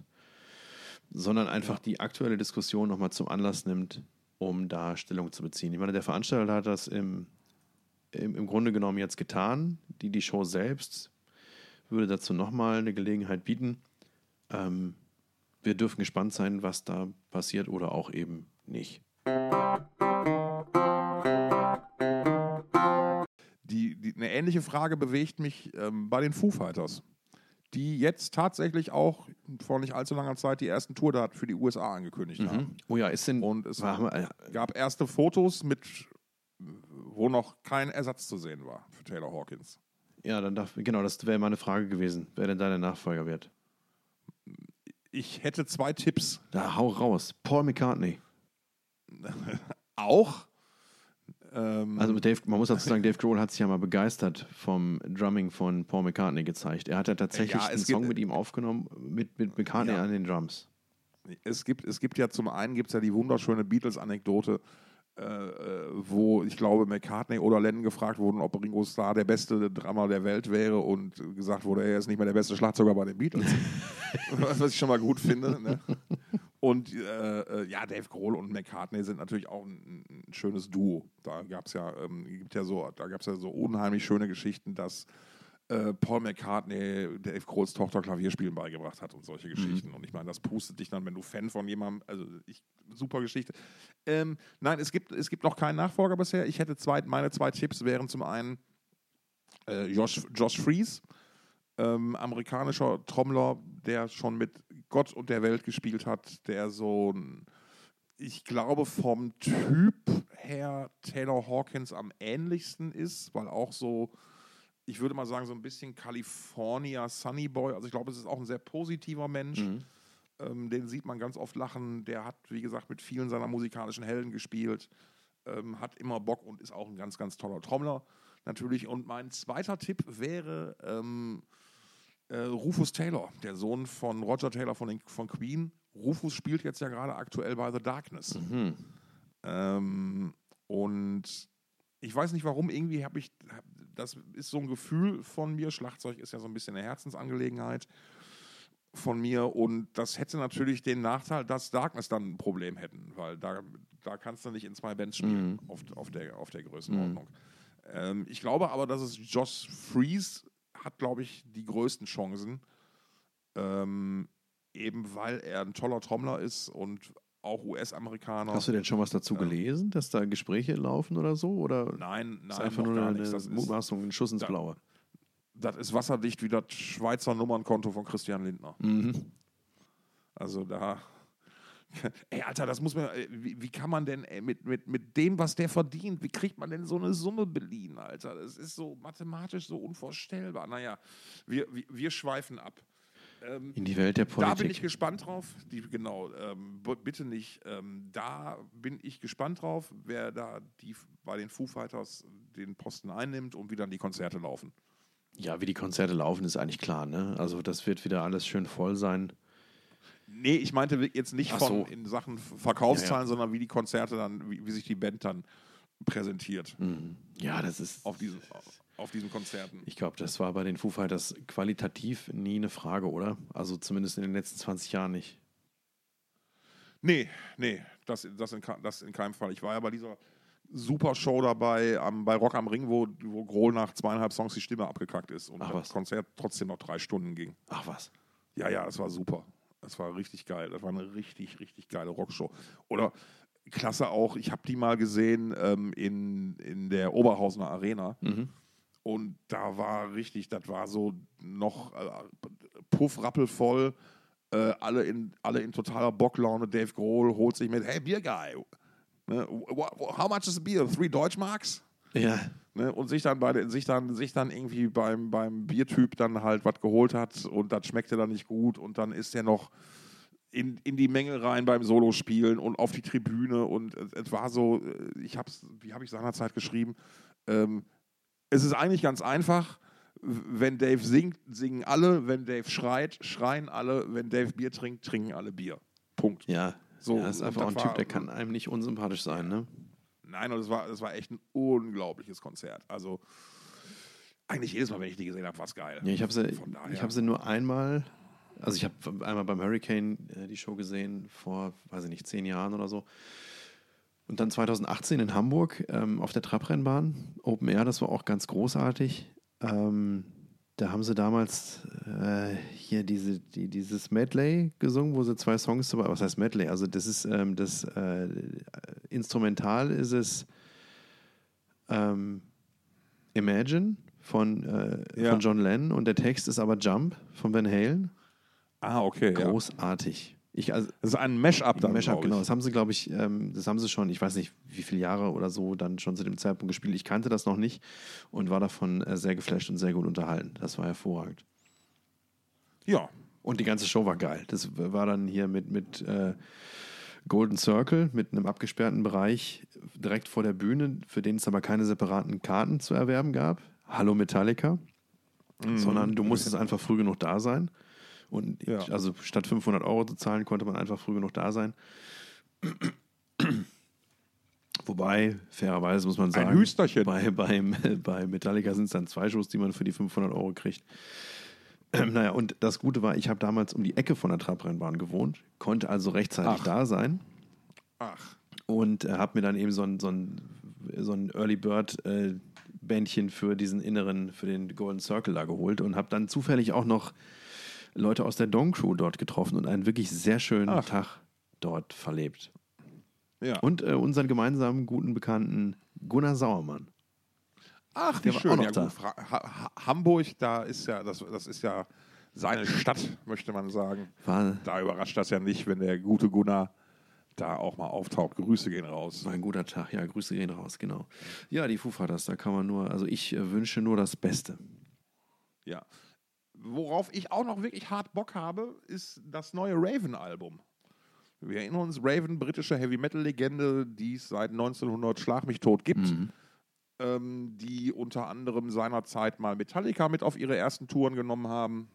sondern einfach die aktuelle Diskussion nochmal zum Anlass nimmt, um da Stellung zu beziehen. Ich meine, der Veranstalter hat das im, im, im Grunde genommen jetzt getan. Die, die Show selbst würde dazu nochmal eine Gelegenheit bieten. Ähm, wir dürfen gespannt sein, was da passiert oder auch eben nicht. Die, die, eine ähnliche Frage bewegt mich ähm, bei den Foo Fighters, die jetzt tatsächlich auch vor nicht allzu langer Zeit die ersten Tourdaten für die USA angekündigt haben. Oh ja, ist denn. Und es wir- gab erste Fotos mit, wo noch kein Ersatz zu sehen war für Taylor Hawkins. ja, dann darf, genau, das wäre meine Frage gewesen, wer denn deine Nachfolger wird. Ich hätte zwei Tipps. Da hau raus. Paul McCartney. Auch. Ähm, Also Dave, man muss dazu sagen, Dave Grohl hat sich ja mal begeistert vom Drumming von Paul McCartney gezeigt. Er hat ja tatsächlich Ja, einen Song mit ihm aufgenommen, mit, mit McCartney Ja. an den Drums. es, gibt, es gibt ja zum einen gibt's ja die wunderschöne Beatles-Anekdote, äh, äh, wo ich glaube McCartney oder Lennon gefragt wurden, ob Ringo Starr der beste Drummer der Welt wäre und gesagt wurde, er ist nicht mehr der beste Schlagzeuger bei den Beatles. Was ich schon mal gut finde. Ne? Und äh, äh, ja, Dave Grohl und McCartney sind natürlich auch ein, ein schönes Duo. Da gab es ja, ähm, gibt ja so, da gab es ja so unheimlich schöne Geschichten, dass äh, Paul McCartney Dave Grohls Tochter Klavierspielen beigebracht hat und solche Geschichten. Und ich meine, das pustet dich dann, wenn du Fan von jemandem, also ich, super Geschichte. Ähm, nein, es gibt, es gibt noch keinen Nachfolger bisher. Ich hätte zwei, meine zwei Tipps wären zum einen äh, Josh, Josh Fries, ähm, amerikanischer Trommler, der schon mit Gott und der Welt gespielt hat, der so ein, ich glaube, vom Typ her Taylor Hawkins am ähnlichsten ist, weil auch so, ich würde mal sagen, so ein bisschen California Sunny Boy. Also ich glaube, es ist auch ein sehr positiver Mensch. Ähm, den sieht man ganz oft lachen. Der hat, wie gesagt, mit vielen seiner musikalischen Helden gespielt, ähm, hat immer Bock und ist auch ein ganz, ganz toller Trommler natürlich. Und mein zweiter Tipp wäre ähm, äh, Rufus Taylor, der Sohn von Roger Taylor von, den, von Queen. Rufus spielt jetzt ja gerade aktuell bei The Darkness. Ähm, und ich weiß nicht warum, irgendwie habe ich, das ist so ein Gefühl von mir. Schlagzeug ist ja so ein bisschen eine Herzensangelegenheit von mir und das hätte natürlich den Nachteil, dass Darkness dann ein Problem hätten, weil da, da kannst du nicht in zwei Bands spielen auf, auf, der, auf der Größenordnung. Ähm, ich glaube aber, dass es Josh Fries hat, glaube ich, die größten Chancen, ähm, eben weil er ein toller Trommler ist und auch US-Amerikaner. Hast du denn schon was dazu gelesen, dass da Gespräche laufen oder so? Oder Nein, ist nein, einfach noch nur gar eine nichts. Das ist, Mutmaßung, ein Schuss ins Da- Blaue? das ist wasserdicht wie das Schweizer Nummernkonto von Christian Lindner. Mhm. Also da. Ey, Alter, das muss man. ey, Wie, wie kann man denn ey, mit, mit, mit dem, was der verdient, wie kriegt man denn so eine Summe beliehen, Alter? Das ist so mathematisch so unvorstellbar. Naja, wir, wir, wir schweifen ab. Ähm, In die Welt der da bin ich Politik. gespannt drauf. Die, genau, ähm, bitte nicht. Ähm, da bin ich gespannt drauf, wer da die, bei den Foo Fighters den Posten einnimmt und wie dann die Konzerte laufen. Ja, wie die Konzerte laufen, ist eigentlich klar. Ne? Also das wird wieder alles schön voll sein. Nee, ich meinte jetzt nicht Ach von so. in Sachen Verkaufszahlen, Ja, sondern wie die Konzerte dann, wie, wie sich die Band dann präsentiert. Ja, das ist. Auf diese, auf diesen Konzerten. Ich glaube, das war bei den Foo Fighters qualitativ nie eine Frage, oder? Also zumindest in den letzten 20 Jahren nicht. Nee, nee, das, das, in, das in keinem Fall. Ich war ja bei dieser super Show dabei am, bei Rock am Ring, wo, wo Grohl nach zweieinhalb Songs die Stimme abgekackt ist und Ach, das? Konzert trotzdem noch drei Stunden ging. Ach was. Ja, ja, das war super. Das war richtig geil. Das war eine richtig, richtig geile Rockshow. Oder klasse auch, ich habe die mal gesehen ähm, in, in der Oberhausener Arena. Mhm. Und da war richtig, das war so noch äh, puffrappelvoll. Äh, alle, in, alle in totaler Bocklaune. Dave Grohl holt sich mit, hey, Beer Guy. Ne, how much is a beer? Three Deutschmarks? Ja. Ne, und sich dann, bei sich, dann, sich dann irgendwie beim, beim Biertyp dann halt was geholt hat und das schmeckte dann nicht gut und dann ist er noch in, in die Menge rein beim Solospielen und auf die Tribüne und es, es war so, äh, ich habe es, wie habe ich seinerzeit geschrieben, ähm, es ist eigentlich ganz einfach, wenn Dave singt, singen alle, wenn Dave schreit, schreien alle, wenn Dave Bier trinkt, trinken alle Bier. Punkt. Ja. So, ja, ist einfach ein Typ, der kann einem nicht unsympathisch sein, ne? Nein, und es war, es war echt ein unglaubliches Konzert. Also eigentlich jedes Mal, wenn ich die gesehen habe, war es geil. Ja, ich habe sie, ich hab sie nur einmal, also ich habe einmal beim Hurricane äh, die Show gesehen, vor, weiß ich nicht, zehn Jahren oder so. Und dann 2018 in Hamburg ähm, auf der Trabrennbahn, Open Air, das war auch ganz großartig. Ähm, da haben sie damals äh, hier diese, die, dieses Medley gesungen, wo sie zwei Songs dabei, was heißt Medley? Also das ist ähm, das äh, Instrumental ist es ähm, Imagine von, äh, Ja. von John Lennon und der Text ist aber Jump von Van Halen. Ah, okay. Großartig. Ich, also, Das ist ein Mash-up dann, Mashup, genau. Das haben sie, glaube ich, ähm, das haben sie schon, ich weiß nicht, wie viele Jahre oder so dann schon zu dem Zeitpunkt gespielt. Ich kannte das noch nicht und war davon äh, sehr geflasht und sehr gut unterhalten. Das war hervorragend. Ja, Und die ganze Show war geil. Das war dann hier mit, mit äh, Golden Circle, mit einem abgesperrten Bereich direkt vor der Bühne, für den es aber keine separaten Karten zu erwerben gab. Hallo Metallica. Sondern du musstest einfach früh genug da sein. Und Ja. also statt 500 Euro zu zahlen, konnte man einfach früh genug da sein. Wobei, fairerweise muss man sagen, Hüsterchen. Bei, beim, bei Metallica sind es dann zwei Shows, die man für die 500 Euro kriegt. Ähm, naja, und das Gute war, ich habe damals um die Ecke von der Trabrennbahn gewohnt, konnte also rechtzeitig Ach. da sein ach, und äh, habe mir dann eben so ein, so ein, so ein Early Bird äh, Bändchen für diesen inneren, für den Golden Circle da geholt und habe dann zufällig auch noch Leute aus der Dong Crew dort getroffen und einen wirklich sehr schönen Ach. Tag dort verlebt. ja. Und äh, unseren gemeinsamen guten Bekannten Gunnar Sauermann. ach, der wie war schön. auch noch ja, da. ha ha Hamburg, da ist ja, das, das ist ja seine Stadt, möchte man sagen. War, Da überrascht das ja nicht, wenn der gute Gunnar da auch mal auftaucht. Grüße gehen raus. war ein guter Tag, ja, Grüße gehen raus, genau. Ja, die Foo Fighters, da kann man nur, also ich äh, wünsche nur das Beste. Ja. Worauf ich auch noch wirklich hart Bock habe, ist das neue Raven-Album. Wir erinnern uns, Raven, britische Heavy-Metal-Legende, die es seit 1900 Schlag mich tot gibt, ähm, die unter anderem seinerzeit mal Metallica mit auf ihre ersten Touren genommen haben.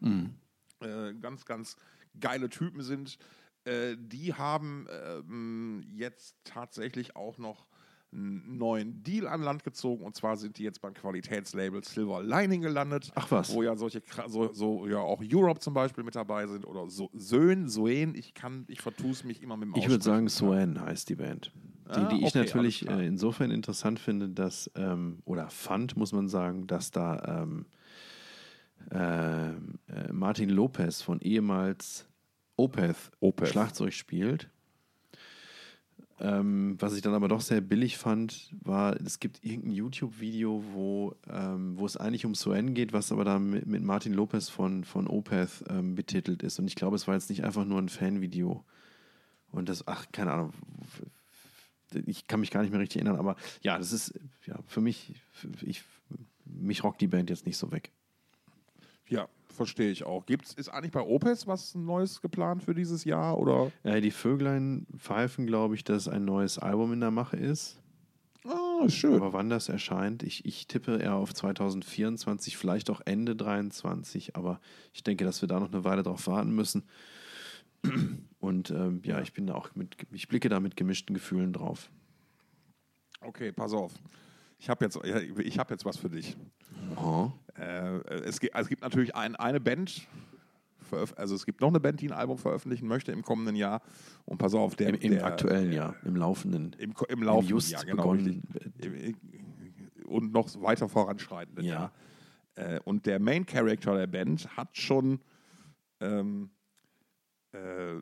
Äh, ganz, ganz geile Typen sind. Äh, die haben ähm, jetzt tatsächlich auch noch einen neuen Deal an Land gezogen und zwar sind die jetzt beim Qualitätslabel Silver Lining gelandet. Ach was. Wo ja solche, so, so ja auch Europe zum Beispiel mit dabei sind oder so, Söhn, Soen, ich kann, ich vertue es mich immer mit dem Ich würde sagen. Swan heißt die Band. Die, Ah, die ich okay, natürlich alles klar. äh, insofern interessant finde, dass, ähm, oder fand, muss man sagen, dass da ähm, ähm, äh, Martin Lopez von ehemals Opeth, Opeth. Schlagzeug spielt. Ähm, was ich dann aber doch sehr billig fand, war, es gibt irgendein YouTube-Video, wo, ähm, wo es eigentlich um Swan geht, was aber da mit, mit Martin Lopez von, von Opeth ähm, betitelt ist. Und ich glaube, es war jetzt nicht einfach nur ein Fanvideo. Und das, ach, keine Ahnung, ich kann mich gar nicht mehr richtig erinnern, aber ja, das ist, ja, für mich, ich, mich rockt die Band jetzt nicht so weg. Ja, verstehe ich auch. Gibt's, ist eigentlich bei Opus was Neues geplant für dieses Jahr? Oder? Äh, die Vöglein pfeifen, glaube ich, dass ein neues Album in der Mache ist. Ah, schön. Aber wann das erscheint, ich, ich tippe eher auf 2024, vielleicht auch Ende 23, aber ich denke, dass wir da noch eine Weile drauf warten müssen. Und ähm, ja, ich bin da auch mit, ich blicke da mit gemischten Gefühlen drauf. Okay, pass auf. Ich habe jetzt, ja, ich hab jetzt was für dich. Oh. Äh, es, gibt, es gibt natürlich ein, eine Band, also es gibt noch eine Band, die ein Album veröffentlichen möchte im kommenden Jahr. Und pass auf, der Im, im der, aktuellen Jahr, im laufenden. Im, im laufenden just Jahr, genau. begonnen. richtig. Und noch weiter voranschreitenden Ja. Jahr. Äh, und der Main Character der Band hat schon. Ähm, äh,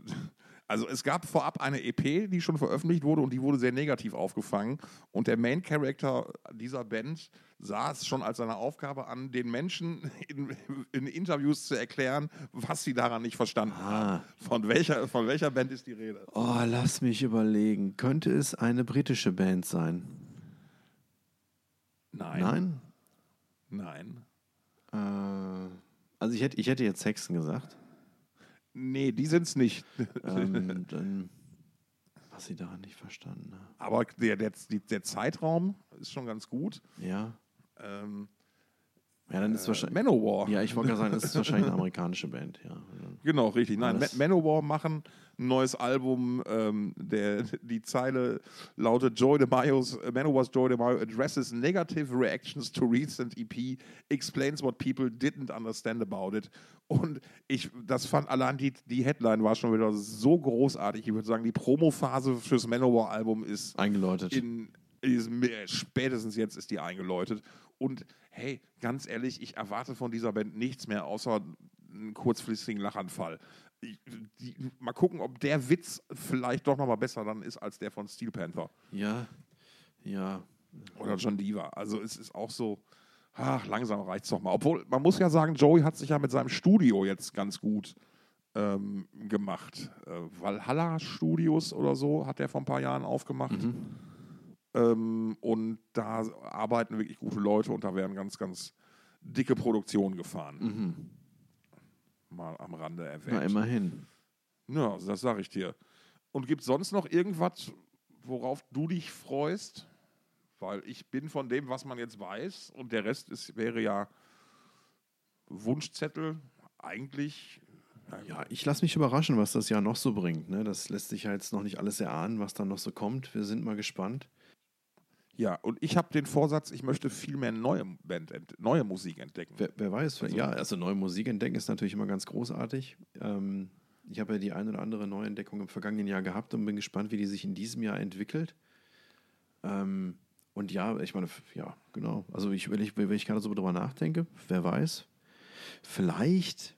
also es gab vorab eine EP, die schon veröffentlicht wurde und die wurde sehr negativ aufgefangen. Und der Main Character dieser Band sah es schon als seine Aufgabe an, den Menschen in, in Interviews zu erklären, was sie daran nicht verstanden Ah. haben. Von welcher, von welcher Band ist die Rede? Oh, lass mich überlegen. Könnte es eine britische Band sein? Nein. Nein? Nein. Äh, also ich hätte, ich hätte jetzt Sexton gesagt. Nee, die sind es nicht. Ähm, dann, was sie daran nicht verstanden haben. Aber der, der, der Zeitraum ist schon ganz gut. Ja. Ähm, Ja, dann ist wahrscheinlich. Manowar. Ja, ich wollte gerade sagen, es ist wahrscheinlich eine amerikanische Band, ja. Genau, richtig. Nein, Alles- Manowar machen ein neues Album. Ähm, der, die Zeile lautet Joy DeMaio's, Manowar's Joy DeMaio addresses negative reactions to recent EP, explains what people didn't understand about it. Und ich, das fand allein die, die Headline war schon wieder so großartig. Ich würde sagen, die Promophase fürs Manowar-Album ist Eingeläutet. in äh, spätestens jetzt ist die eingeläutet. Und hey, ganz ehrlich, ich erwarte von dieser Band nichts mehr, außer einen kurzfristigen Lachanfall. Ich, die, mal gucken, ob der Witz vielleicht doch nochmal besser dann ist als der von Steel Panther ja. Ja. oder John Diva. Also es ist auch so, ach, langsam reicht es doch mal. Obwohl, man muss ja sagen, Joey hat sich ja mit seinem Studio jetzt ganz gut ähm, gemacht. Äh, Valhalla Studios oder so hat er vor ein paar Jahren aufgemacht. Ähm, und da arbeiten wirklich gute Leute und da werden ganz, ganz dicke Produktionen gefahren. Mal am Rande erwähnt. Na, immerhin. Ja, das sage ich dir. Und gibt es sonst noch irgendwas, worauf du dich freust? Weil ich bin von dem, was man jetzt weiß, und der Rest ist, wäre ja Wunschzettel, eigentlich. Ja, ich lasse mich überraschen, was das Jahr noch so bringt. Ne? Das lässt sich ja jetzt noch nicht alles erahnen, was dann noch so kommt. Wir sind mal gespannt. Ja, und ich habe den Vorsatz, ich möchte viel mehr neue, Band, neue Musik entdecken. Wer, wer weiß, vielleicht- ja, also neue Musik entdecken ist natürlich immer ganz großartig. Ähm, ich habe ja die ein oder andere Neuentdeckung im vergangenen Jahr gehabt und bin gespannt, wie die sich in diesem Jahr entwickelt. Ähm, und ja, ich meine, ja, genau. Also ich, wenn ich, wenn ich gerade so drüber nachdenke, wer weiß, vielleicht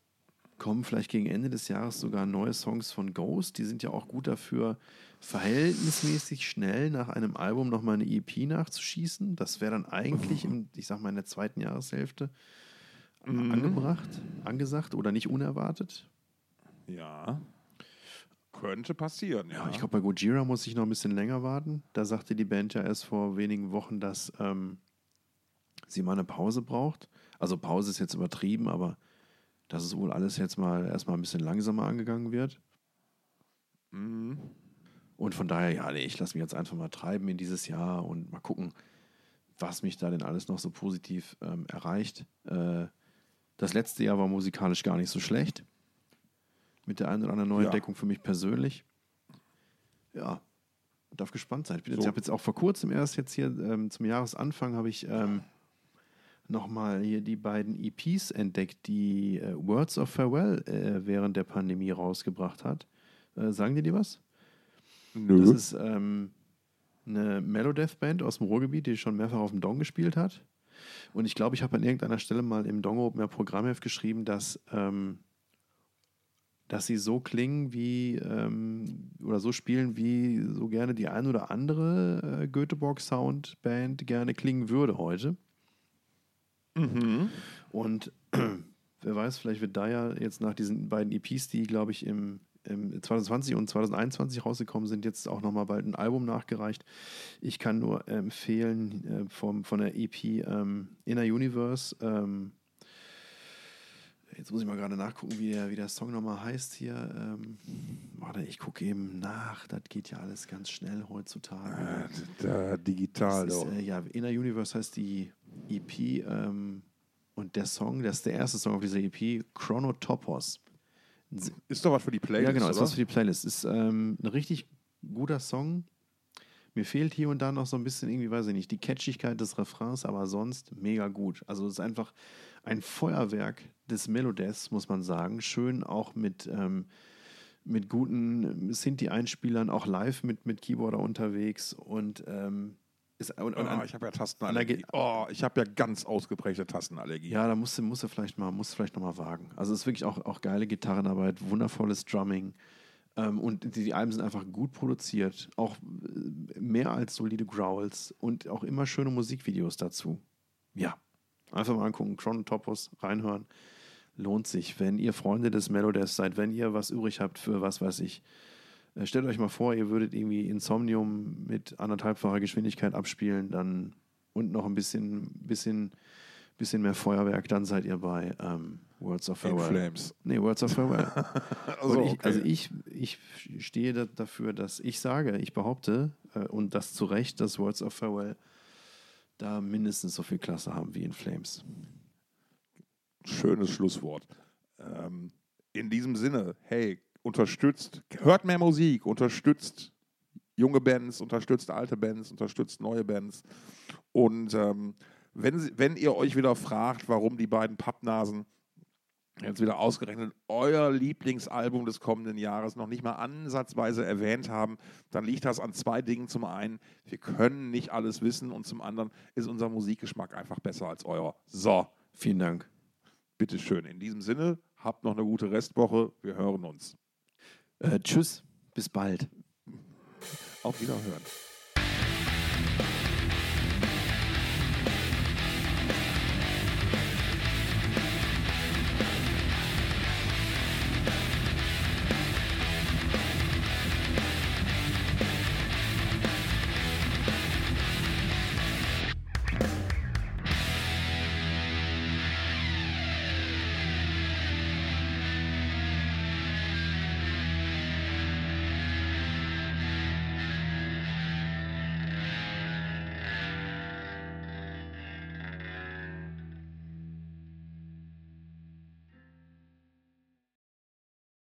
kommen vielleicht gegen Ende des Jahres sogar neue Songs von Ghost. Die sind ja auch gut dafür, verhältnismäßig schnell nach einem Album nochmal eine EP nachzuschießen. Das wäre dann eigentlich, im, ich sag mal, in der zweiten Jahreshälfte angebracht, angesagt oder nicht unerwartet. Ja. Könnte passieren, ja. Ja, ich glaube, bei Gojira muss ich noch ein bisschen länger warten. Da sagte die Band ja erst vor wenigen Wochen, dass ähm, sie mal eine Pause braucht. Also Pause ist jetzt übertrieben, aber dass es wohl alles jetzt mal erstmal ein bisschen langsamer angegangen wird. Mhm. Und von daher, ja, nee, ich lasse mich jetzt einfach mal treiben in dieses Jahr und mal gucken, was mich da denn alles noch so positiv ähm, erreicht. Äh, das letzte Jahr war musikalisch gar nicht so schlecht. Mit der einen oder anderen Neuentdeckung für mich persönlich. Ja, darf gespannt sein. Ich, So. ich habe jetzt auch vor kurzem erst jetzt hier ähm, zum Jahresanfang habe ich ähm, nochmal hier die beiden EPs entdeckt, die äh, Words of Farewell äh, während der Pandemie rausgebracht hat. Äh, sagen dir die was? Nö. Das ist ähm, eine Melodeath-Band aus dem Ruhrgebiet, die schon mehrfach auf dem Dong gespielt hat. Und ich glaube, ich habe an irgendeiner Stelle mal im Dong Open Air Programmheft geschrieben, dass, ähm, dass sie so klingen wie ähm, oder so spielen, wie so gerne die ein oder andere äh, Göteborg Sound Band gerne klingen würde heute. Mhm. Und wer weiß, vielleicht wird da ja jetzt nach diesen beiden EPs, die, glaube ich, im, im 2020 und 2021 rausgekommen sind, jetzt auch nochmal bald ein Album nachgereicht. Ich kann nur empfehlen äh, vom, von der EP ähm, Inner Universe. Ähm, jetzt muss ich mal gerade nachgucken, wie der, wie der Song nochmal heißt hier. Ähm, warte, ich gucke eben nach. Das geht ja alles ganz schnell heutzutage. Da, digital, ist, äh, ja, Inner Universe heißt die EP ähm, und der Song, das ist der erste Song auf dieser EP, Chronotopos. Ist doch was für die Playlist, ja, genau, ist oder? was für die Playlist. Ist ähm, ein richtig guter Song Mir fehlt hier und da noch so ein bisschen irgendwie, weiß ich nicht, die Catchigkeit des Refrains, aber sonst mega gut. Also es ist einfach ein Feuerwerk des Melodeaths, muss man sagen. Schön auch mit, ähm, mit guten Sinti-Einspielern, auch live mit, mit Keyboarder unterwegs und ähm, ist, und, und Oh, an, ich habe ja Tastenallergie. Oh, ich habe ja ganz ausgeprägte Tastenallergie. ja, da musst du, musst du vielleicht mal, musst du vielleicht noch mal wagen. Also es ist wirklich auch, auch geile Gitarrenarbeit, wundervolles Drumming. Ähm, und die, die Alben sind einfach gut produziert. Auch äh, mehr als solide Growls und auch immer schöne Musikvideos dazu. Ja, einfach mal angucken, Chronotopos reinhören. Lohnt sich. Wenn ihr Freunde des Melodeath seid, wenn ihr was übrig habt für was weiß ich, stellt euch mal vor, ihr würdet irgendwie Insomnium mit anderthalbfacher Geschwindigkeit abspielen, dann und noch ein bisschen, bisschen, bisschen mehr Feuerwerk, dann seid ihr bei ähm, Words of In Farewell. Flames. Nee, Words of Farewell. Also, ich, okay. Also ich, ich stehe da, dafür, dass ich sage, ich behaupte, äh, und das zu Recht, dass Words of Farewell da mindestens so viel Klasse haben wie in Flames. Schönes Schlusswort. Ähm, in diesem Sinne, hey, unterstützt, hört mehr Musik, unterstützt junge Bands, unterstützt alte Bands, unterstützt neue Bands. Und ähm, wenn, wenn ihr euch wieder fragt, warum die beiden Pappnasen jetzt wieder ausgerechnet euer Lieblingsalbum des kommenden Jahres noch nicht mal ansatzweise erwähnt haben, dann liegt das an zwei Dingen. Zum einen, wir können nicht alles wissen und zum anderen ist unser Musikgeschmack einfach besser als euer. So, Vielen Dank. bitteschön. In diesem Sinne, habt noch eine gute Restwoche. Wir hören uns. Äh, tschüss, bis bald. Auf Wiederhören.